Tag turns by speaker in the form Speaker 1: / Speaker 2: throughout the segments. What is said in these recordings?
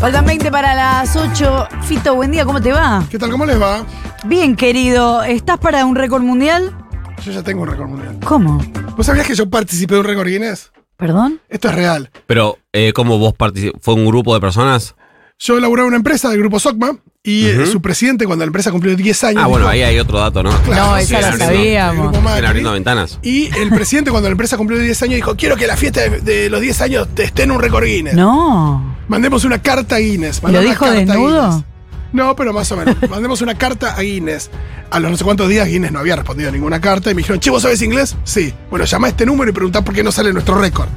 Speaker 1: Faltan 20 para las 8. Fito, buen día, ¿cómo te va?
Speaker 2: ¿Qué tal? ¿Cómo les va?
Speaker 1: Bien, querido. ¿Estás para un récord mundial?
Speaker 2: Yo ya tengo un récord mundial.
Speaker 1: ¿Cómo?
Speaker 2: ¿Vos sabías que yo participé de un récord Guinness?
Speaker 1: ¿Perdón?
Speaker 2: Esto es real.
Speaker 3: Pero, eh, ¿cómo vos participás? ¿Fue un grupo de personas?
Speaker 2: Yo laburaba en una empresa del grupo SOCMA y eh, su presidente, cuando la empresa cumplió 10 años.
Speaker 3: Ah, bueno,
Speaker 2: dijo-
Speaker 3: ahí hay otro dato, ¿no?
Speaker 2: Claro,
Speaker 1: no,
Speaker 2: sí,
Speaker 1: esa la sabíamos.
Speaker 3: abriendo ventanas.
Speaker 2: Y el presidente, cuando la empresa cumplió 10 años, dijo: Quiero que la fiesta de, de los 10 años esté en un récord Guinness.
Speaker 1: No.
Speaker 2: Mandemos una carta a Guinness.
Speaker 1: ¿Lo dijo
Speaker 2: a
Speaker 1: desnudo?
Speaker 2: No, pero más o menos. Mandemos una carta a Guinness. A los no sé cuántos días Guinness no había respondido ninguna carta y me dijeron, che, ¿vos sabés inglés? Sí. Bueno, llama a este número y preguntá por qué no sale nuestro récord.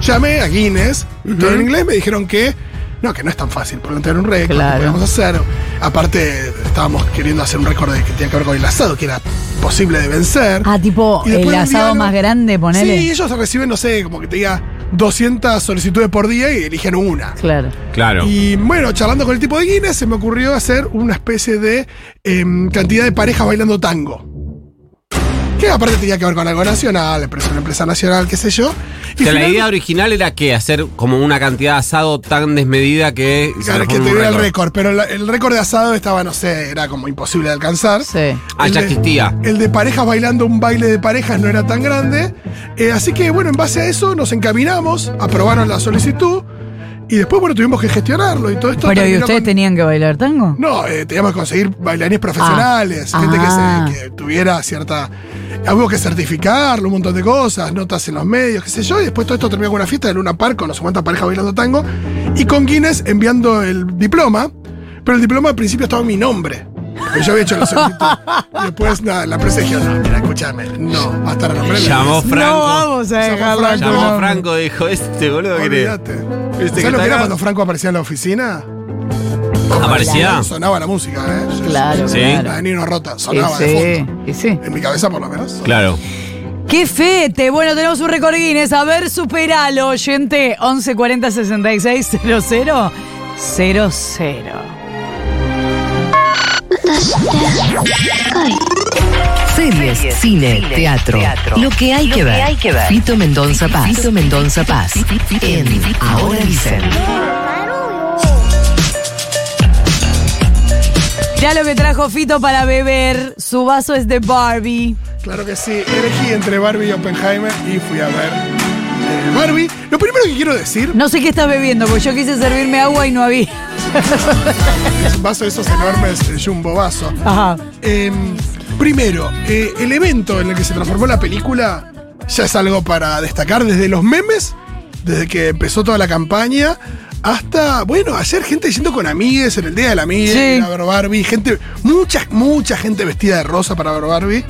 Speaker 2: Llamé a Guinness, todo en inglés, me dijeron que no, que no es tan fácil plantear un récord,
Speaker 1: Claro.
Speaker 2: que podíamos hacer. Aparte, estábamos queriendo hacer un récord que tenía que ver con el asado, que era posible de vencer.
Speaker 1: Ah, tipo el asado más grande, ponele.
Speaker 2: Sí, ellos reciben, no sé, como que te diga 200 solicitudes por día y eligen una.
Speaker 1: Claro.
Speaker 3: Claro.
Speaker 2: Y bueno, charlando con el tipo de Guinness, se me ocurrió hacer una especie de em, cantidad de parejas bailando tango. Que aparte tenía que ver con algo nacional, empresa, una empresa nacional, qué sé yo.
Speaker 3: O sea, la idea original era que hacer como una cantidad de asado tan desmedida que se
Speaker 2: Claro, que tuviera el
Speaker 3: récord.
Speaker 2: pero la- el récord de asado estaba, no sé, era como imposible de alcanzar.
Speaker 1: Sí.
Speaker 3: Ah, ya existía.
Speaker 2: El de parejas bailando un baile de parejas no era tan grande. Eh, así que, bueno, en base a eso nos encaminamos, aprobaron la solicitud y después, bueno, tuvimos que gestionarlo y todo esto.
Speaker 1: Pero ¿y ustedes
Speaker 2: con-
Speaker 1: tenían que bailar tango?
Speaker 2: No, eh, teníamos que conseguir bailarines profesionales,
Speaker 1: Ah.
Speaker 2: gente que,
Speaker 1: Ah.
Speaker 2: se- que tuviera cierta. Hubo que certificarlo, un montón de cosas, notas en los medios, qué sé yo, y después todo esto terminó con una fiesta de Luna Park con sé cuántas parejas bailando tango, y con Guinness enviando el diploma, pero el diploma al principio estaba en mi nombre. Pero yo había hecho la solicitud. y después, nada, la empresa dijo, no, mira, escúchame, no, va a estar a nombre la
Speaker 3: Llamó
Speaker 2: empresa".
Speaker 3: Franco.
Speaker 1: No vamos a
Speaker 2: Llamó
Speaker 1: dejarla
Speaker 2: Franco.
Speaker 1: con
Speaker 3: Llamó. Franco dijo, este boludo que
Speaker 2: Olvídate.
Speaker 3: ¿Viste
Speaker 2: ¿Sabes lo que era cuando Franco aparecía en la oficina?
Speaker 3: ¿Aparecía?
Speaker 2: Sonaba la música, ¿eh?
Speaker 1: Claro,
Speaker 3: Sí.
Speaker 2: La de Nino Rota, sonaba de
Speaker 1: sí,
Speaker 2: fondo.
Speaker 1: sí.
Speaker 2: En mi cabeza, por lo menos.
Speaker 3: Claro.
Speaker 1: ¡Qué fete! Bueno, tenemos un récord Guinness. A ver, superalo, oyente. 1140 66 00 00.
Speaker 4: Series, cine, teatro, Lo que hay que ver. Fito Mendonza Paz. Fito Mendonza Paz. En Ahora dicen.
Speaker 1: Ya lo que trajo Fito para beber. Su vaso es de Barbie.
Speaker 2: Claro que sí. Elegí entre Barbie y Oppenheimer y fui a ver eh, Barbie. Lo primero que quiero decir,
Speaker 1: No sé qué estás bebiendo, porque yo quise servirme agua y no había.
Speaker 2: es un vaso de esos enormes, el jumbo vaso.
Speaker 1: Ajá.
Speaker 2: Eh, primero, eh, el evento en el que se transformó la película ya es algo para destacar desde los memes, desde que empezó toda la campaña, hasta, bueno, ayer gente yendo con amigues en el Día de la Amiga,
Speaker 1: Sí.
Speaker 2: a ver Barbie, gente, mucha, mucha gente vestida de rosa para ver Barbie.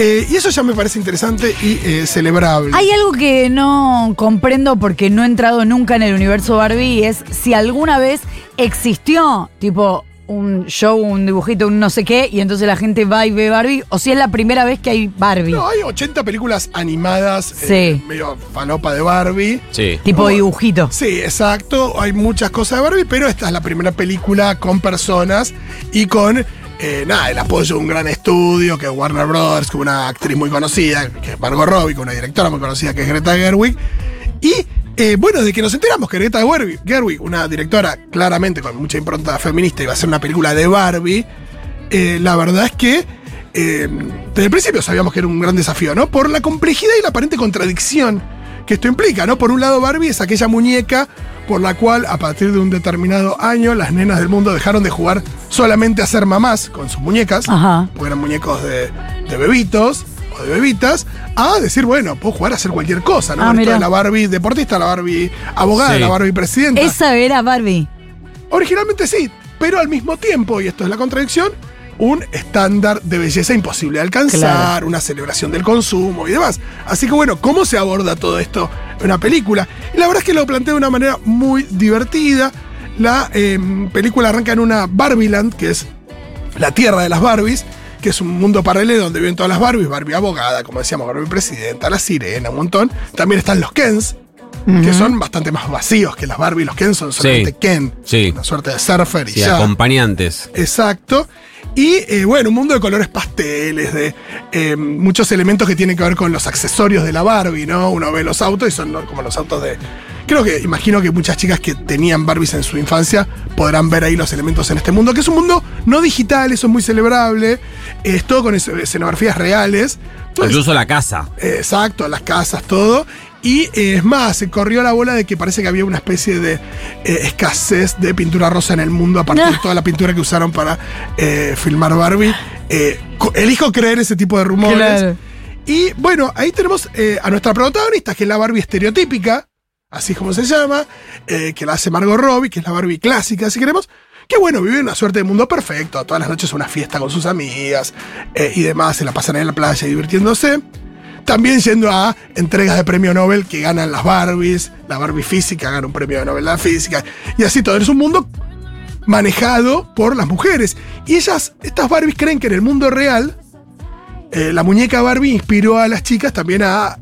Speaker 2: Eh, y eso ya me parece interesante y eh, celebrable.
Speaker 1: Hay algo que no comprendo porque no he entrado nunca en el universo Barbie y es si alguna vez existió, tipo, un show, un dibujito, un no sé qué, y entonces la gente va y ve Barbie, o si es la primera vez que hay Barbie.
Speaker 2: No, hay 80 películas animadas,
Speaker 1: Sí.
Speaker 2: eh, medio falopa de Barbie.
Speaker 3: Sí.
Speaker 1: tipo
Speaker 2: no.
Speaker 1: dibujito.
Speaker 2: Sí, exacto. Hay muchas cosas de Barbie, pero esta es la primera película con personas y con eh, nada, el apoyo de un gran estudio, que es Warner Brothers, con una actriz muy conocida, que es Margot Robbie, con una directora muy conocida, que es Greta Gerwig. Y eh, bueno, desde que nos enteramos que Greta Gerwig, Gerwig, una directora claramente con mucha impronta feminista, iba a hacer una película de Barbie, eh, la verdad es que eh, desde el principio sabíamos que era un gran desafío, ¿no? Por la complejidad y la aparente contradicción que esto implica, ¿no? Por un lado, Barbie es aquella muñeca por la cual a partir de un determinado año las nenas del mundo dejaron de jugar solamente a ser mamás con sus muñecas,
Speaker 1: Ajá.
Speaker 2: porque eran muñecos de, de bebitos o de bebitas, a decir, bueno, puedo jugar a hacer cualquier cosa, ¿no?
Speaker 1: Ah,
Speaker 2: Esto
Speaker 1: mirá.
Speaker 2: de la Barbie deportista, la Barbie abogada,
Speaker 3: Sí.
Speaker 2: la Barbie presidenta.
Speaker 1: Esa era Barbie.
Speaker 2: Originalmente sí, pero al mismo tiempo, y esto es la contradicción, un estándar de belleza imposible de alcanzar,
Speaker 1: Claro.
Speaker 2: una celebración del consumo y demás. Así que bueno, ¿cómo se aborda todo esto en una película? Y la verdad es que lo plantea de una manera muy divertida. La eh, película arranca en una Barbieland, que es la tierra de las Barbies, que es un mundo paralelo donde viven todas las Barbies, Barbie abogada, como decíamos, Barbie presidenta, la sirena, un montón. También están los Kens, que son bastante más vacíos que las Barbie. Los Ken son solamente
Speaker 3: Sí.
Speaker 2: Ken,
Speaker 3: Sí.
Speaker 2: una suerte de surfer y
Speaker 3: Sí,
Speaker 2: ya.
Speaker 3: acompañantes.
Speaker 2: Exacto. Y eh, bueno, un mundo de colores pasteles, de eh, muchos elementos que tienen que ver con los accesorios de la Barbie, ¿no? Uno ve los autos y son como los autos de creo que, imagino que muchas chicas que tenían Barbies en su infancia podrán ver ahí los elementos en este mundo, que es un mundo no digital, eso es muy celebrable, es todo con es- escenografías reales. Entonces,
Speaker 3: Incluso la casa.
Speaker 2: eh, Exacto, las casas, todo. Y eh, es más, se corrió la bola de que parece que había una especie de eh, escasez de pintura rosa en el mundo a partir de toda la pintura que usaron para eh, filmar Barbie. Eh, elijo creer ese tipo de rumores.
Speaker 1: Claro.
Speaker 2: Y bueno, ahí tenemos eh, a nuestra protagonista, que es la Barbie estereotípica, así como se llama, eh, que la hace Margot Robbie, que es la Barbie clásica, si queremos. Que bueno, vive una suerte de mundo perfecto. Todas las noches una fiesta con sus amigas eh, y demás. Se la pasan en la playa divirtiéndose. También yendo a entregas de premio Nobel que ganan las Barbies. La Barbie física gana un premio Nobel de la física. Y así todo. Es un mundo manejado por las mujeres. Y ellas, estas Barbies, creen que en el mundo real, eh, la muñeca Barbie inspiró a las chicas también a,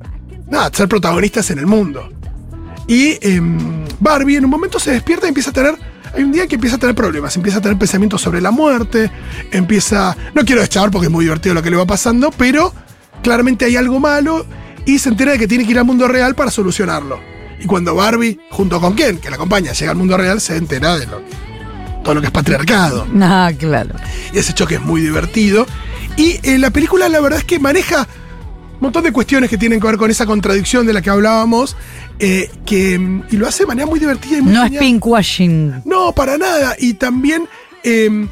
Speaker 2: a ser protagonistas en el mundo. Y em, Barbie en un momento se despierta y empieza a tener. Hay un día que empieza a tener problemas, empieza a tener pensamientos sobre la muerte, empieza. No quiero deschavar porque es muy divertido lo que le va pasando, pero claramente hay algo malo y se entera de que tiene que ir al mundo real para solucionarlo. Y cuando Barbie, junto con Ken, que la acompaña, llega al mundo real, se entera de lo todo lo que es patriarcado.
Speaker 1: Ah, claro.
Speaker 2: Y ese choque es muy divertido. Y eh, la película, la verdad es que maneja montón de cuestiones que tienen que ver con esa contradicción de la que hablábamos. eh, que, mm, y lo hace de manera muy divertida y muy
Speaker 1: No es pinkwashing.
Speaker 2: No, para nada. Y también. eh,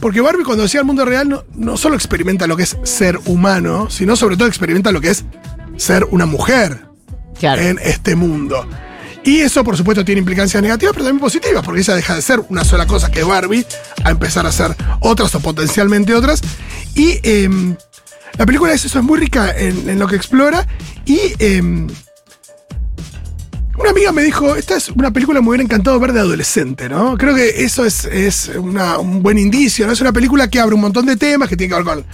Speaker 2: porque Barbie, cuando llega al mundo real, no, no solo experimenta lo que es ser humano, sino sobre todo experimenta lo que es ser una mujer
Speaker 1: Claro.
Speaker 2: en este mundo. Y eso, por supuesto, tiene implicancias negativas, pero también positivas, porque ella deja de ser una sola cosa que Barbie a empezar a ser otras o potencialmente otras. Y em, la película es eso, es muy rica en, en lo que explora. Y em, una amiga me dijo, esta es una película que me hubiera encantado ver de adolescente, ¿no? Creo que eso es, es una- un buen indicio, ¿no? Es una película que abre un montón de temas que tienen que ver con,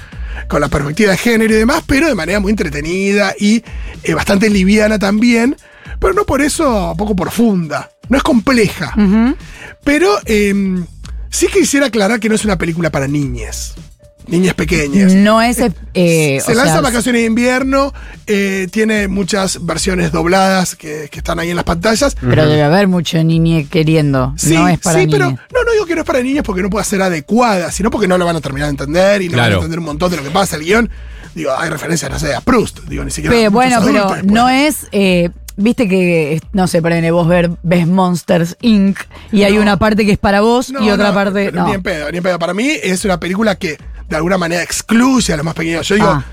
Speaker 2: con la perspectiva de género y demás, pero de manera muy entretenida y eh, bastante liviana también, pero no por eso poco profunda. No es compleja. Pero eh, sí quisiera aclarar que no es una película para niñas. Niñas pequeñas.
Speaker 1: No es. eh,
Speaker 2: Se
Speaker 1: o
Speaker 2: lanza
Speaker 1: sea,
Speaker 2: vacaciones de invierno, eh, tiene muchas versiones dobladas que, que están ahí en las pantallas.
Speaker 1: Pero debe haber mucho niñe queriendo.
Speaker 2: Sí,
Speaker 1: no es para
Speaker 2: sí, pero no, no digo que no es para niños porque no pueda ser adecuada, sino porque no lo van a terminar de entender y no van a entender un montón de lo que pasa. El guion, digo, hay referencias, no sé, a Proust, digo, ni siquiera.
Speaker 1: Pero, bueno, pero
Speaker 2: después.
Speaker 1: no es. eh, Viste que, no sé, ponele vos ver, ves Monsters Inc. y hay una parte que es para vos
Speaker 2: No,
Speaker 1: y otra
Speaker 2: no,
Speaker 1: parte. No.
Speaker 2: Ni en pedo, ni en pedo. Para mí es una película que de alguna manera excluye a los más pequeños. Yo digo,
Speaker 1: Ah.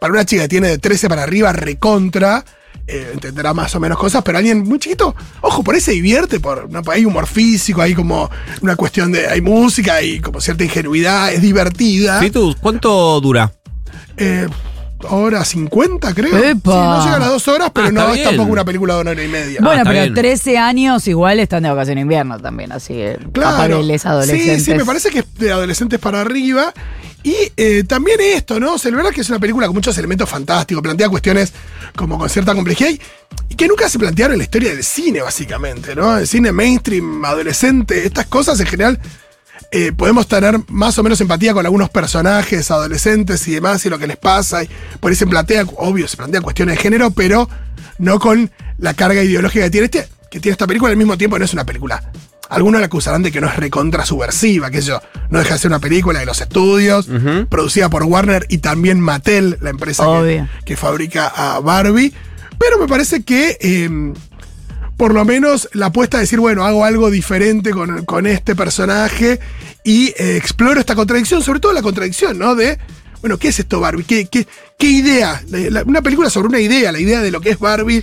Speaker 2: para una chica que tiene de 13 para arriba, recontra, eh, entenderá más o menos cosas, pero alguien muy chiquito, ojo, por ahí se divierte, por, ¿no? hay humor físico, hay como una cuestión de, hay música, hay como cierta ingenuidad, es divertida.
Speaker 3: Fitus, ¿cuánto dura?
Speaker 2: Eh, hora 50, creo.
Speaker 1: ¡Epa!
Speaker 2: Sí, no llega a las dos horas, pero
Speaker 3: Ah,
Speaker 2: no es tampoco una película de una hora y media.
Speaker 1: Bueno,
Speaker 3: está
Speaker 1: pero
Speaker 3: bien.
Speaker 1: 13 años igual están de vacaciones de invierno también, así que capaz que les adolescentes.
Speaker 2: Sí, sí, me parece que es de adolescentes para arriba. Y eh, también esto, ¿no? O sea, la verdad que es una película con muchos elementos fantásticos, plantea cuestiones como con cierta complejidad y, que nunca se plantearon en la historia del cine, básicamente, ¿no? El cine mainstream, adolescente, estas cosas en general. eh, podemos tener más o menos empatía con algunos personajes adolescentes y demás y lo que les pasa. Y por ahí se plantea, obvio, se plantean cuestiones de género, pero no con la carga ideológica que tiene este, que tiene esta película al mismo tiempo no es una película. Algunos la acusarán de que no es recontra subversiva, que yo, no deja de ser una película de los estudios, producida por Warner y también Mattel, la empresa que, fabrica a Barbie. Pero me parece que eh, por lo menos la apuesta a decir, bueno, hago algo diferente con, con este personaje y eh, exploro esta contradicción, sobre todo la contradicción, ¿no? De, bueno, ¿qué es esto Barbie? ¿Qué, qué, qué idea? La- la- una película sobre una idea, la idea de lo que es Barbie,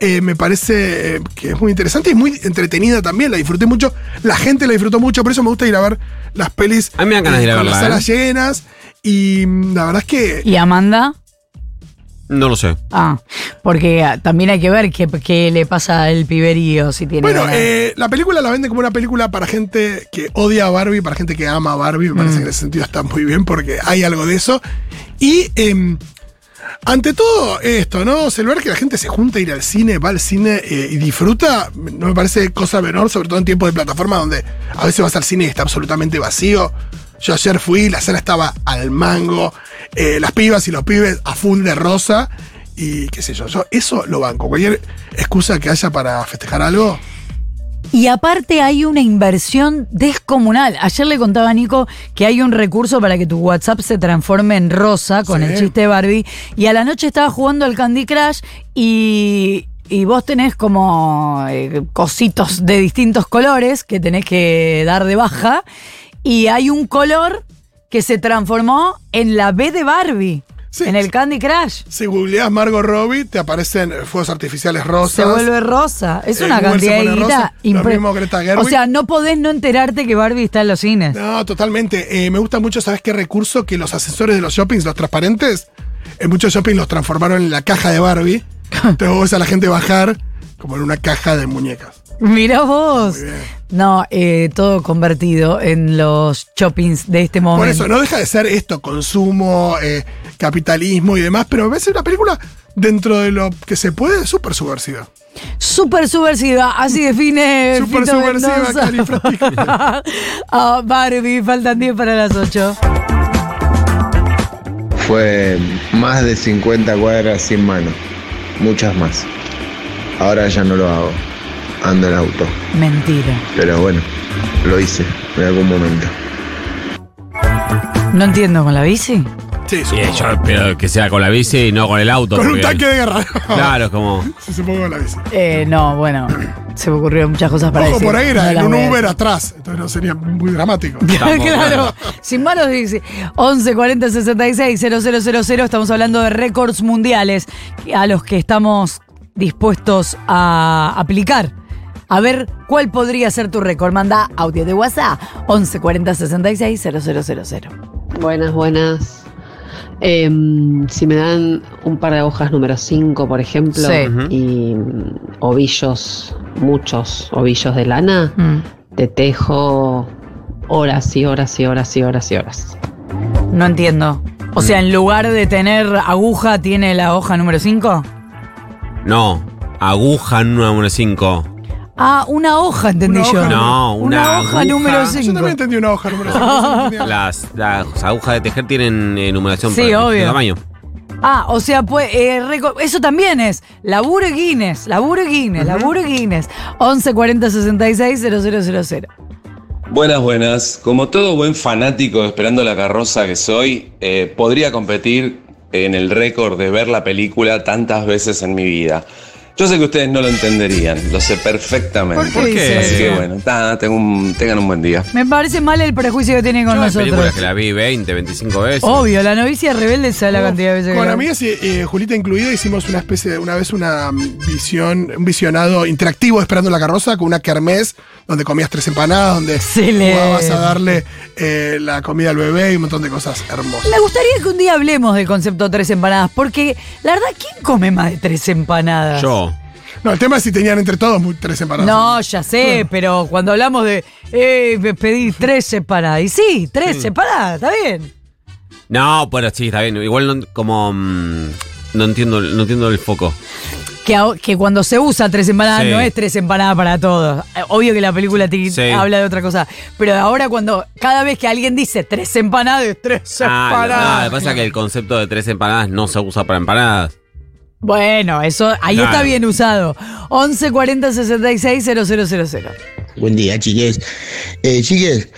Speaker 2: eh, me parece eh, que es muy interesante y muy entretenida también, la disfruté mucho, la gente la disfrutó mucho, por eso me gusta ir a ver las pelis
Speaker 3: A mí me dan ganas de ir a
Speaker 2: con las salas llenas y mm, la verdad es que...
Speaker 1: ¿Y Amanda?
Speaker 3: No lo sé.
Speaker 1: Ah, porque ah, también hay que ver qué, qué le pasa al piberío si tiene.
Speaker 2: Bueno, eh, la película la venden como una película para gente que odia a Barbie, para gente que ama a Barbie. Me
Speaker 1: Mm.
Speaker 2: parece que en ese sentido está muy bien porque hay algo de eso. Y em, ante todo esto, ¿no? Celebrar que la gente se junta a ir al cine, va al cine eh, y disfruta, no me parece cosa menor, sobre todo en tiempos de plataforma donde a veces vas al cine y está absolutamente vacío. Yo ayer fui, la sala estaba al mango, eh, las pibas y los pibes a full de rosa. Y qué sé yo, yo eso lo banco. Cualquier excusa que haya para festejar algo,
Speaker 1: Y aparte hay una inversión descomunal. Ayer le contaba a Nico que hay un recurso para que tu WhatsApp se transforme en rosa con
Speaker 2: Sí.
Speaker 1: el chiste de Barbie. Y a la noche estaba jugando al Candy Crush y, y vos tenés como eh, cositos de distintos colores que tenés que dar de baja. Y hay un color que se transformó en la B de Barbie.
Speaker 2: Sí.
Speaker 1: En el Candy Crush.
Speaker 2: si googleás Margot Robbie, te aparecen fuegos artificiales rosas.
Speaker 1: Se vuelve rosa. Es una
Speaker 2: Google
Speaker 1: cantidad de guita
Speaker 2: rosa. Lo
Speaker 1: impre-
Speaker 2: mismo Greta Gerwig.
Speaker 1: O sea, no podés no enterarte que Barbie está en los cines.
Speaker 2: No, totalmente. Eh, me gusta mucho, ¿sabes qué recurso? Que los asesores de los shoppings, los transparentes, en muchos shoppings los transformaron en la caja de Barbie. Entonces vos ves a la gente bajar como en una caja de muñecas.
Speaker 1: Mirá vos.
Speaker 2: Muy bien.
Speaker 1: No, eh, todo convertido en los shoppings de este momento.
Speaker 2: Por eso, no deja de ser esto, consumo, eh, capitalismo y demás, pero me parece una película dentro de lo que se puede, súper subversiva.
Speaker 1: Súper subversiva, así define.
Speaker 2: Súper subversiva.
Speaker 1: Ah, Barbie, faltan 10 para las 8.
Speaker 5: Fue más de 50 cuadras sin mano, muchas más. Ahora ya no lo hago, ando en auto,
Speaker 1: Mentira.
Speaker 5: pero bueno, lo hice en algún momento.
Speaker 1: No entiendo con la bici.
Speaker 2: Sí,
Speaker 3: Y
Speaker 2: supongo.
Speaker 3: yo espero que sea con la bici y no con el auto.
Speaker 2: Con un
Speaker 3: porque-
Speaker 2: tanque de guerra.
Speaker 3: Claro, es como.
Speaker 2: Sí, supongo con la bici.
Speaker 1: Eh, no, bueno, se me ocurrieron muchas cosas para
Speaker 2: Ojo,
Speaker 1: decir.
Speaker 2: por ahí era en
Speaker 1: las
Speaker 2: un
Speaker 1: voy a
Speaker 2: Uber atrás. Entonces no sería muy dramático.
Speaker 1: Claro. sin manos dice 11 40 66 000. Estamos hablando de récords mundiales a los que estamos dispuestos a aplicar. A ver cuál podría ser tu récord. Manda audio de WhatsApp 11 40 66 000.
Speaker 6: Buenas, buenas. Em, si me dan un par de hojas número 5, por ejemplo,
Speaker 1: Sí.
Speaker 6: Y mm, ovillos, muchos ovillos de lana,
Speaker 1: Mm,
Speaker 6: te tejo horas y horas y horas y horas y horas.
Speaker 1: no entiendo. O sea, en lugar de tener aguja, tiene la hoja número 5.
Speaker 3: No, aguja número 5.
Speaker 1: Ah, una hoja, entendí
Speaker 2: Una
Speaker 1: yo.
Speaker 2: hoja
Speaker 3: No, una
Speaker 1: hoja
Speaker 3: aguja.
Speaker 1: número
Speaker 2: Yo
Speaker 1: 5.
Speaker 2: también entendí una hoja número 5.
Speaker 3: Las, las agujas de tejer tienen eh, numeración
Speaker 1: Sí,
Speaker 3: de
Speaker 1: obvio.
Speaker 3: tamaño.
Speaker 1: Ah, o sea, pues, eh, eso también es. Laburo Guinness, laburo Guinness, laburo Guinness. 11 40 66 000.
Speaker 7: Buenas, buenas. Como todo buen fanático de Esperando la Carroza que soy, eh, podría competir en el récord de ver la película tantas veces en mi vida. Yo sé que ustedes no lo entenderían, lo sé perfectamente.
Speaker 1: ¿Por qué
Speaker 7: Así que bueno, ta, tengo un- tengan un buen día.
Speaker 1: Me parece mal el prejuicio que tienen con
Speaker 3: Yo hay películas
Speaker 1: nosotros.
Speaker 3: que la vi 20, 25 veces.
Speaker 1: Obvio, la novicia rebelde sabe la cantidad de veces
Speaker 2: Con
Speaker 1: que
Speaker 2: amigas y eh, Julita incluida hicimos una especie de, una vez una mm, visión, un visionado interactivo de esperando la carroza con una kermés donde comías tres empanadas, donde
Speaker 1: Excelente.
Speaker 2: jugabas a darle eh, la comida al bebé y un montón de cosas hermosas.
Speaker 1: Me gustaría que un día hablemos del concepto tres empanadas, porque la verdad, ¿quién come más de tres empanadas?
Speaker 3: Yo.
Speaker 2: No, el tema es si tenían entre todos tres empanadas.
Speaker 1: No, ya sé, pero cuando hablamos de eh, me pedí tres separadas. Y sí, tres separadas, está bien.
Speaker 3: No, bueno, sí, está bien. Igual no, como. mm, no entiendo, no entiendo el foco.
Speaker 1: Que, cuando se usa tres empanadas
Speaker 3: Sí.
Speaker 1: no es tres empanadas para todos. Obvio que la película te
Speaker 3: Sí.
Speaker 1: habla de otra cosa. Pero ahora cuando cada vez que alguien dice tres empanadas, es tres
Speaker 3: Ah,
Speaker 1: empanadas.
Speaker 3: no, lo que pasa es que el concepto de tres empanadas no se usa para empanadas.
Speaker 1: Bueno, eso ahí está bien usado. 11 40 66 000.
Speaker 8: Buen día, chiques. Eh, chiques,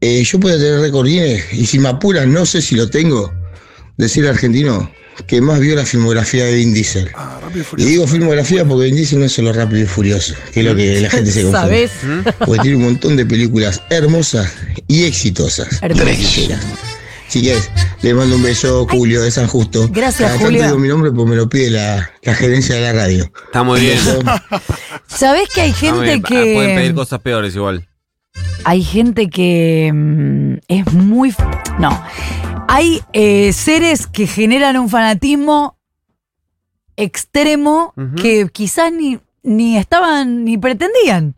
Speaker 8: eh, yo puedo tener récord Guinness y si me apuran, no sé si lo tengo, decir argentino que más vio la filmografía de Vin Diesel.
Speaker 2: Ah, rápido y
Speaker 8: Y digo filmografía porque Vin Diesel no es solo rápido y furioso, que es lo que la gente se confunde.
Speaker 1: ¿Sabes?
Speaker 8: Porque tiene un montón de películas hermosas y exitosas.
Speaker 1: Hermosas.
Speaker 8: Chiques, le mando un beso, Julio, de San Justo.
Speaker 1: Gracias,
Speaker 8: Cada tanto
Speaker 1: Julio.
Speaker 8: digo mi nombre porque me lo pide la, la gerencia de la radio.
Speaker 3: Está muy bien.
Speaker 1: ¿Sabés que hay gente
Speaker 3: bien. Ah, Pueden pedir
Speaker 1: que.
Speaker 3: cosas peores igual.
Speaker 1: Hay gente que mm, es muy. No. Hay eh, seres que generan un fanatismo extremo que quizás ni, ni estaban ni pretendían.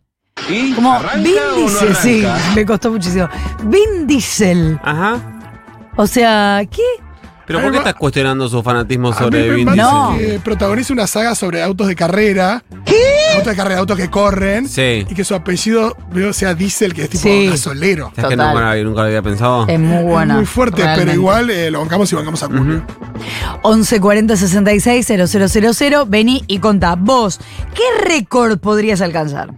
Speaker 1: Como Vin Diesel, sí, me costó muchísimo. Vin Diesel.
Speaker 3: Ajá.
Speaker 1: O sea, ¿qué?
Speaker 3: Pero ¿por qué estás cuestionando su fanatismo
Speaker 2: A
Speaker 3: sobre Vin
Speaker 2: parece
Speaker 1: No.
Speaker 2: que protagoniza una saga sobre autos de carrera. ¿Qué? Autos de carrera, autos que corren.
Speaker 3: Sí.
Speaker 2: Y que su apellido veo, sea Diesel, que es tipo
Speaker 1: Sí.
Speaker 2: gasolero.
Speaker 3: ¿Sabes que
Speaker 1: Total.
Speaker 3: nunca, nunca lo había pensado?
Speaker 1: Es muy buena.
Speaker 2: Es muy fuerte,
Speaker 1: realmente.
Speaker 2: pero igual eh, lo bancamos y bancamos a Julio.
Speaker 1: 11 40 66 000. Vení y contá, vos, ¿qué récord podrías alcanzar?